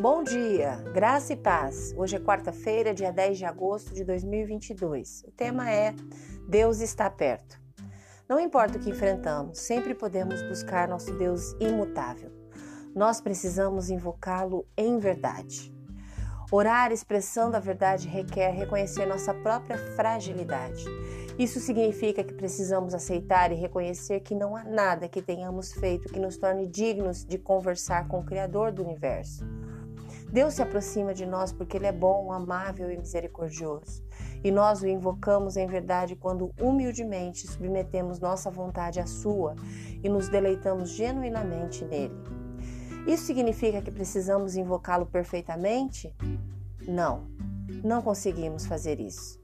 Bom dia, graça e paz. Hoje é quarta-feira, dia 10 de agosto de 2022. O tema é Deus está perto. Não importa o que enfrentamos, sempre podemos buscar nosso Deus imutável. Nós precisamos invocá-lo em verdade. Orar expressando a verdade requer reconhecer nossa própria fragilidade. Isso significa que precisamos aceitar e reconhecer que não há nada que tenhamos feito que nos torne dignos de conversar com o Criador do universo. Deus se aproxima de nós porque Ele é bom, amável e misericordioso. E nós o invocamos em verdade quando humildemente submetemos nossa vontade à Sua e nos deleitamos genuinamente nele. Isso significa que precisamos invocá-lo perfeitamente? Não, não conseguimos fazer isso.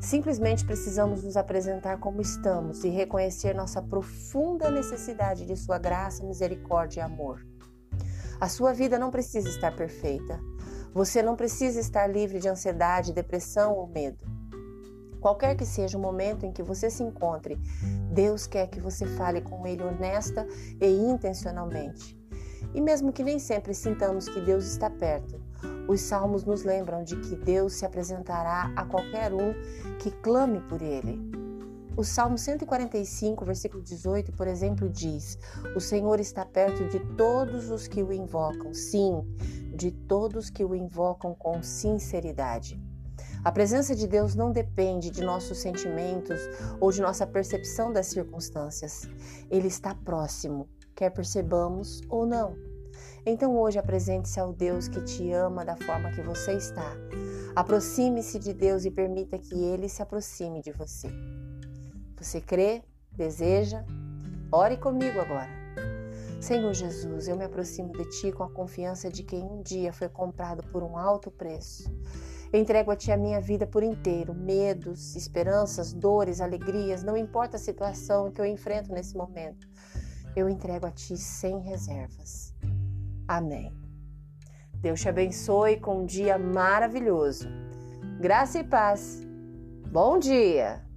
Simplesmente precisamos nos apresentar como estamos e reconhecer nossa profunda necessidade de Sua graça, misericórdia e amor. A sua vida não precisa estar perfeita. Você não precisa estar livre de ansiedade, depressão ou medo. Qualquer que seja o momento em que você se encontre, Deus quer que você fale com Ele honesta e intencionalmente. E mesmo que nem sempre sintamos que Deus está perto, os salmos nos lembram de que Deus se apresentará a qualquer um que clame por Ele. O Salmo 145, versículo 18, por exemplo, diz: O Senhor está perto de todos os que o invocam, sim, de todos que o invocam com sinceridade. A presença de Deus não depende de nossos sentimentos ou de nossa percepção das circunstâncias. Ele está próximo, quer percebamos ou não. Então hoje apresente-se ao Deus que te ama da forma que você está. Aproxime-se de Deus e permita que ele se aproxime de você. Você crê? Deseja? Ore comigo agora. Senhor Jesus, eu me aproximo de Ti com a confiança de quem um dia foi comprado por um alto preço. entrego a Ti a minha vida por inteiro, medos, esperanças, dores, alegrias, não importa a situação que eu enfrento nesse momento. Eu entrego a Ti sem reservas. Amém. Deus te abençoe com um dia maravilhoso. Graça e paz. Bom dia!